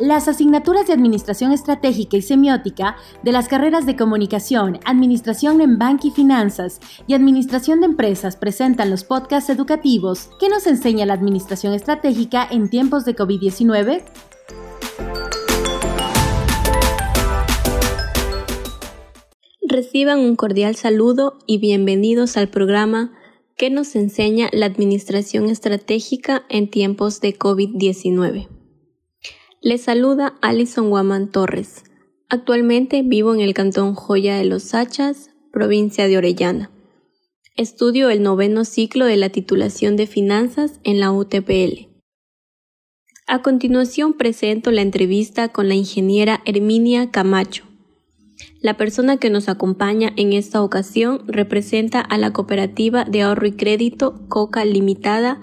Las asignaturas de Administración Estratégica y Semiótica de las carreras de Comunicación, Administración en Banca y Finanzas y Administración de Empresas presentan los podcasts educativos que nos enseña la Administración Estratégica en tiempos de COVID-19. Reciban un cordial saludo y bienvenidos al programa que nos enseña la Administración Estratégica en tiempos de COVID-19. Les saluda Alison Guamán Torres. Actualmente vivo en el cantón Joya de los Hachas, provincia de Orellana. Estudio el noveno ciclo de la titulación de finanzas en la UTPL. A continuación presento la entrevista con la ingeniera Herminia Camacho. La persona que nos acompaña en esta ocasión representa a la cooperativa de ahorro y crédito Coca Limitada,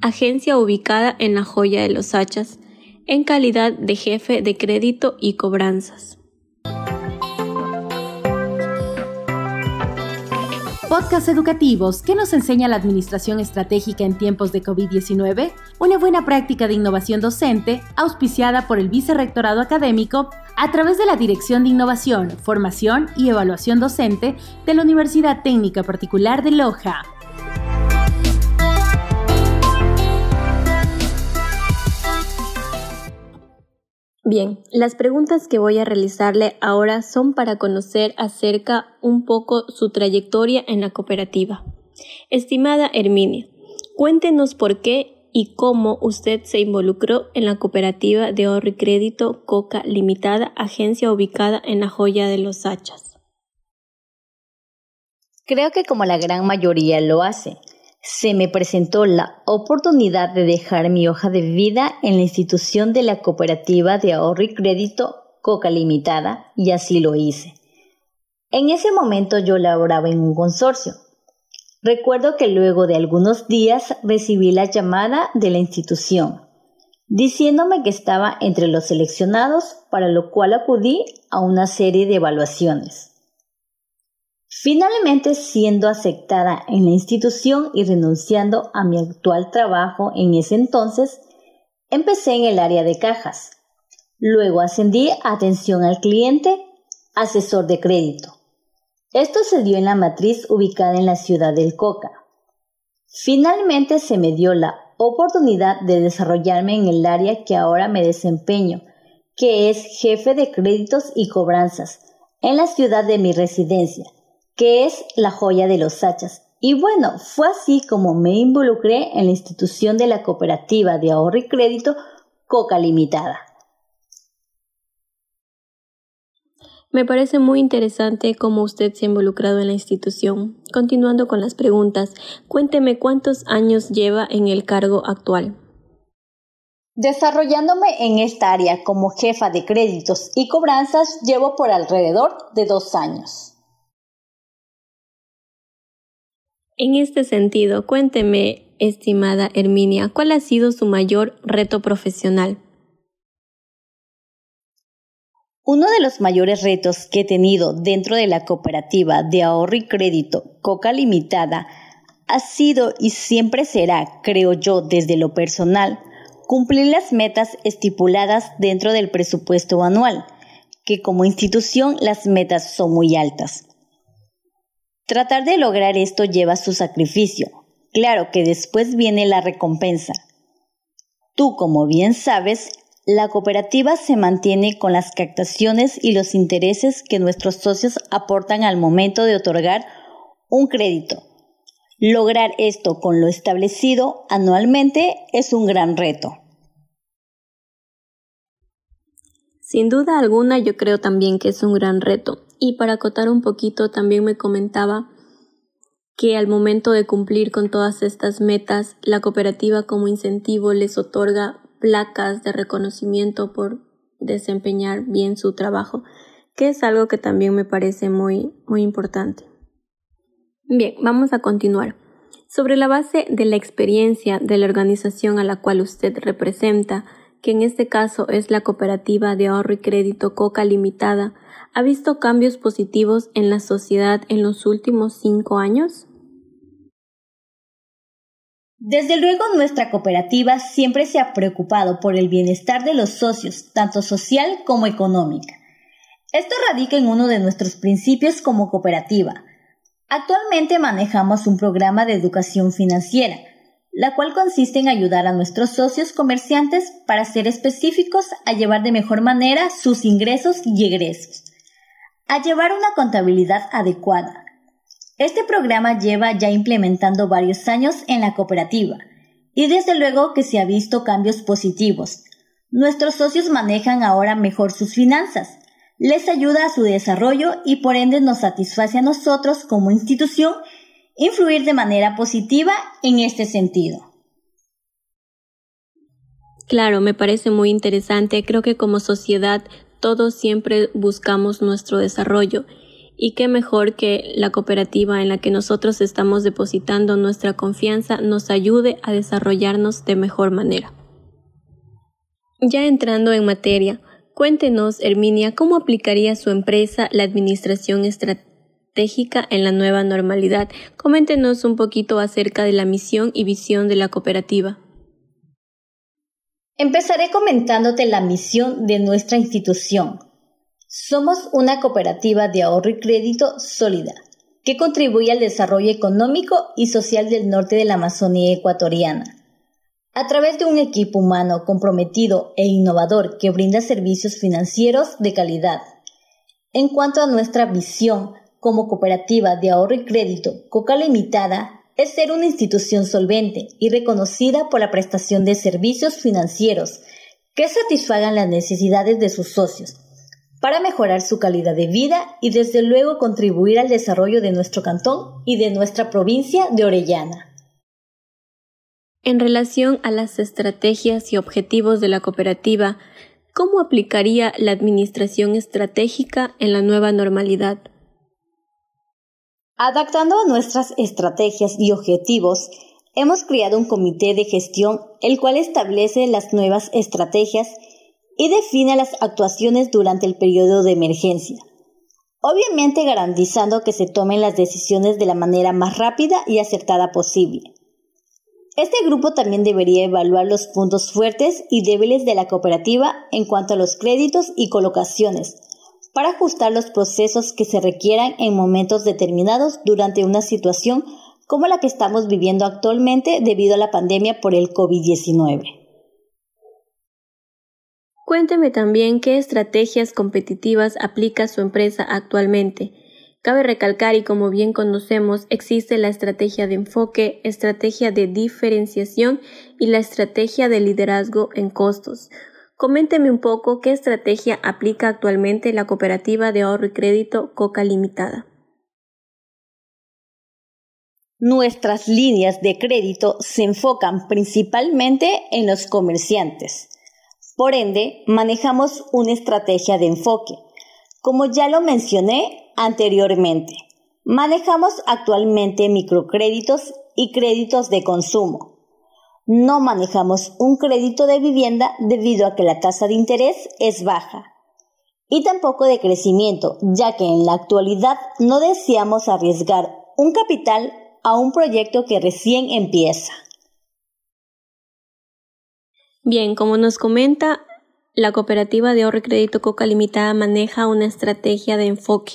agencia ubicada en la Joya de los Hachas, en calidad de jefe de crédito y cobranzas. Podcast educativos que nos enseña la administración estratégica en tiempos de COVID-19, una buena práctica de innovación docente auspiciada por el Vicerrectorado Académico a través de la Dirección de Innovación, Formación y Evaluación Docente de la Universidad Técnica Particular de Loja. Bien, las preguntas que voy a realizarle ahora son para conocer acerca un poco su trayectoria en la cooperativa. Estimada Herminia, cuéntenos por qué y cómo usted se involucró en la cooperativa de ahorro y crédito Coca Limitada, agencia ubicada en la Joya de los Hachas. Creo que como la gran mayoría lo hace, se me presentó la oportunidad de dejar mi hoja de vida en la institución de la cooperativa de ahorro y crédito Coca Limitada y así lo hice. En ese momento yo laboraba en un consorcio. Recuerdo que luego de algunos días recibí la llamada de la institución diciéndome que estaba entre los seleccionados, para lo cual acudí a una serie de evaluaciones. Finalmente, siendo aceptada en la institución y renunciando a mi actual trabajo en ese entonces, empecé en el área de cajas. Luego ascendí a atención al cliente, asesor de crédito. Esto se dio en la matriz ubicada en la ciudad del Coca. Finalmente se me dio la oportunidad de desarrollarme en el área que ahora me desempeño, que es jefe de créditos y cobranzas, en la ciudad de mi residencia, que es la joya de los hachas. Y bueno, fue así como me involucré en la institución de la cooperativa de ahorro y crédito Coca Limitada. Me parece muy interesante cómo usted se ha involucrado en la institución. Continuando con las preguntas, cuénteme cuántos años lleva en el cargo actual. Desarrollándome en esta área como jefa de créditos y cobranzas llevo por alrededor de dos años. En este sentido, cuénteme, estimada Herminia, ¿cuál ha sido su mayor reto profesional? Uno de los mayores retos que he tenido dentro de la cooperativa de ahorro y crédito Coca Limitada ha sido y siempre será, creo yo, desde lo personal, cumplir las metas estipuladas dentro del presupuesto anual, que como institución las metas son muy altas. Tratar de lograr esto lleva su sacrificio. Claro que después viene la recompensa. Tú, como bien sabes, la cooperativa se mantiene con las captaciones y los intereses que nuestros socios aportan al momento de otorgar un crédito. Lograr esto con lo establecido anualmente es un gran reto. Sin duda alguna yo creo también que es un gran reto y para acotar un poquito, también me comentaba que al momento de cumplir con todas estas metas, la cooperativa como incentivo les otorga placas de reconocimiento por desempeñar bien su trabajo, que es algo que también me parece muy, muy importante. Bien, vamos a continuar. Sobre la base de la experiencia de la organización a la cual usted representa, que en este caso es la Cooperativa de Ahorro y Crédito Coca Limitada, ¿ha visto cambios positivos en la sociedad en los últimos cinco años? Desde luego nuestra cooperativa siempre se ha preocupado por el bienestar de los socios, tanto social como económica. Esto radica en uno de nuestros principios como cooperativa. Actualmente manejamos un programa de educación financiera, la cual consiste en ayudar a nuestros socios comerciantes para ser específicos a llevar de mejor manera sus ingresos y egresos, a llevar una contabilidad adecuada. Este programa lleva ya implementando varios años en la cooperativa y desde luego que se ha visto cambios positivos. Nuestros socios manejan ahora mejor sus finanzas, les ayuda a su desarrollo y por ende nos satisface a nosotros como institución influir de manera positiva en este sentido. Claro, me parece muy interesante. Creo que como sociedad todos siempre buscamos nuestro desarrollo y qué mejor que la cooperativa en la que nosotros estamos depositando nuestra confianza nos ayude a desarrollarnos de mejor manera. Ya entrando en materia, cuéntenos, Herminia, cómo aplicaría su empresa la administración estratégica en la nueva normalidad. Coméntenos un poquito acerca de la misión y visión de la cooperativa. Empezaré comentándote la misión de nuestra institución. Somos una cooperativa de ahorro y crédito sólida que contribuye al desarrollo económico y social del norte de la Amazonía ecuatoriana. A través de un equipo humano comprometido e innovador que brinda servicios financieros de calidad. En cuanto a nuestra visión, como cooperativa de ahorro y crédito Coca Limitada es ser una institución solvente y reconocida por la prestación de servicios financieros que satisfagan las necesidades de sus socios para mejorar su calidad de vida y desde luego contribuir al desarrollo de nuestro cantón y de nuestra provincia de Orellana. En relación a las estrategias y objetivos de la cooperativa, ¿cómo aplicaría la administración estratégica en la nueva normalidad? Adaptando a nuestras estrategias y objetivos, hemos creado un comité de gestión el cual establece las nuevas estrategias y define las actuaciones durante el periodo de emergencia, obviamente garantizando que se tomen las decisiones de la manera más rápida y acertada posible. Este grupo también debería evaluar los puntos fuertes y débiles de la cooperativa en cuanto a los créditos y colocaciones, para ajustar los procesos que se requieran en momentos determinados durante una situación como la que estamos viviendo actualmente debido a la pandemia por el COVID-19. Cuénteme también qué estrategias competitivas aplica su empresa actualmente. Cabe recalcar y como bien conocemos, existe la estrategia de enfoque, estrategia de diferenciación y la estrategia de liderazgo en costos. Coménteme un poco qué estrategia aplica actualmente la cooperativa de ahorro y crédito Coca Limitada. Nuestras líneas de crédito se enfocan principalmente en los comerciantes. Por ende, manejamos una estrategia de enfoque. Como ya lo mencioné anteriormente, manejamos actualmente microcréditos y créditos de consumo no manejamos un crédito de vivienda debido a que la tasa de interés es baja y tampoco de crecimiento, ya que en la actualidad no deseamos arriesgar un capital a un proyecto que recién empieza. Bien, como nos comenta, la cooperativa de ahorro y crédito Coca Limitada maneja una estrategia de enfoque.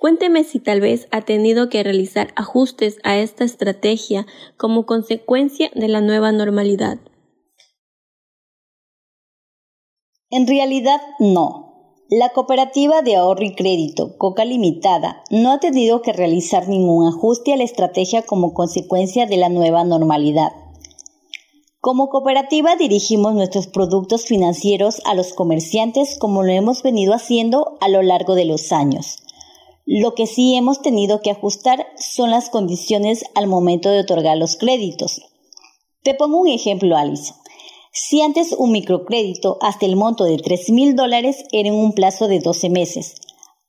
Cuénteme si tal vez ha tenido que realizar ajustes a esta estrategia como consecuencia de la nueva normalidad. En realidad no. La cooperativa de ahorro y crédito Coca Limitada no ha tenido que realizar ningún ajuste a la estrategia como consecuencia de la nueva normalidad. Como cooperativa dirigimos nuestros productos financieros a los comerciantes como lo hemos venido haciendo a lo largo de los años. Lo que sí hemos tenido que ajustar son las condiciones al momento de otorgar los créditos. Te pongo un ejemplo, Alison. Si antes un microcrédito hasta el monto de 3 mil dólares era en un plazo de 12 meses,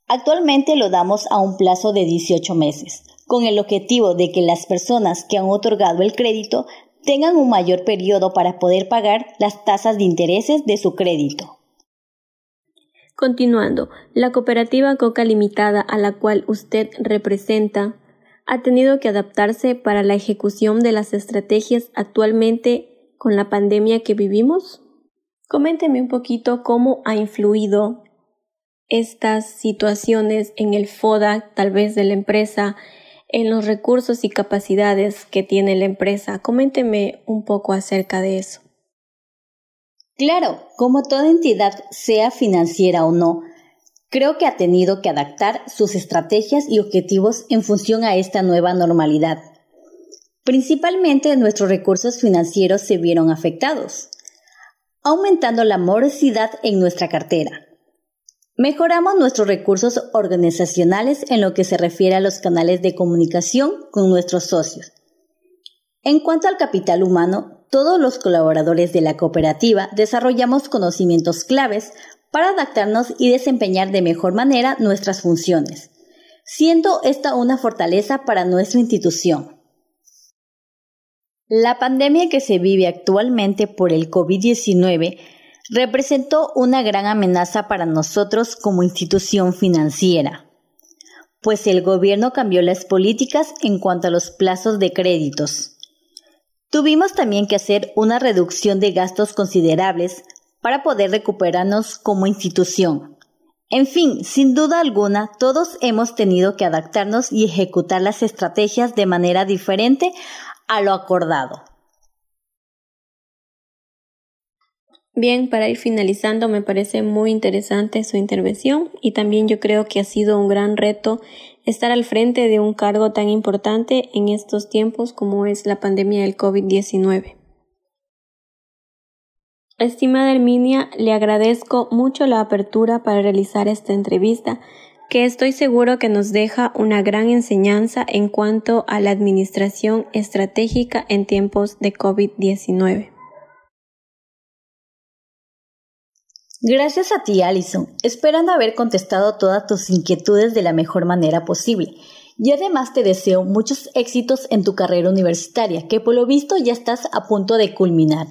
actualmente lo damos a un plazo de 18 meses, con el objetivo de que las personas que han otorgado el crédito tengan un mayor periodo para poder pagar las tasas de intereses de su crédito. Continuando, la cooperativa Coca Limitada a la cual usted representa ha tenido que adaptarse para la ejecución de las estrategias actualmente con la pandemia que vivimos? Coménteme un poquito cómo ha influido estas situaciones en el FODA, tal vez de la empresa, en los recursos y capacidades que tiene la empresa. Coménteme un poco acerca de eso. Claro, como toda entidad, sea financiera o no, creo que ha tenido que adaptar sus estrategias y objetivos en función a esta nueva normalidad. Principalmente nuestros recursos financieros se vieron afectados, aumentando la morosidad en nuestra cartera. Mejoramos nuestros recursos organizacionales en lo que se refiere a los canales de comunicación con nuestros socios. En cuanto al capital humano, todos los colaboradores de la cooperativa desarrollamos conocimientos claves para adaptarnos y desempeñar de mejor manera nuestras funciones, siendo esta una fortaleza para nuestra institución. La pandemia que se vive actualmente por el COVID-19 representó una gran amenaza para nosotros como institución financiera, pues el gobierno cambió las políticas en cuanto a los plazos de créditos. Tuvimos también que hacer una reducción de gastos considerables para poder recuperarnos como institución. En fin, sin duda alguna, todos hemos tenido que adaptarnos y ejecutar las estrategias de manera diferente a lo acordado. Bien, para ir finalizando, me parece muy interesante su intervención y también yo creo que ha sido un gran reto estar al frente de un cargo tan importante en estos tiempos como es la pandemia del COVID-19. Estimada Herminia, le agradezco mucho la apertura para realizar esta entrevista, que estoy seguro que nos deja una gran enseñanza en cuanto a la administración estratégica en tiempos de COVID-19. Gracias a ti, Alison, esperando haber contestado todas tus inquietudes de la mejor manera posible. Y además te deseo muchos éxitos en tu carrera universitaria, que por lo visto ya estás a punto de culminar.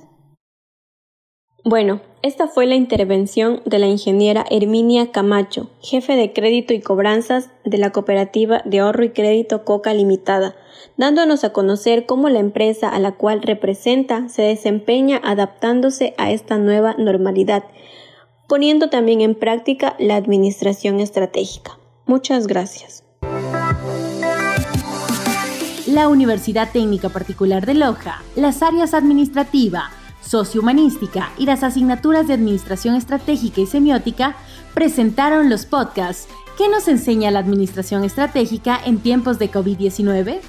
Bueno, esta fue la intervención de la ingeniera Herminia Camacho, jefe de crédito y cobranzas de la cooperativa de ahorro y crédito Coca Limitada, dándonos a conocer cómo la empresa a la cual representa se desempeña adaptándose a esta nueva normalidad, poniendo también en práctica la administración estratégica. Muchas gracias. La Universidad Técnica Particular de Loja, las áreas administrativa, sociohumanística y las asignaturas de Administración Estratégica y Semiótica presentaron los podcasts ¿Qué nos enseña la Administración Estratégica en tiempos de COVID-19?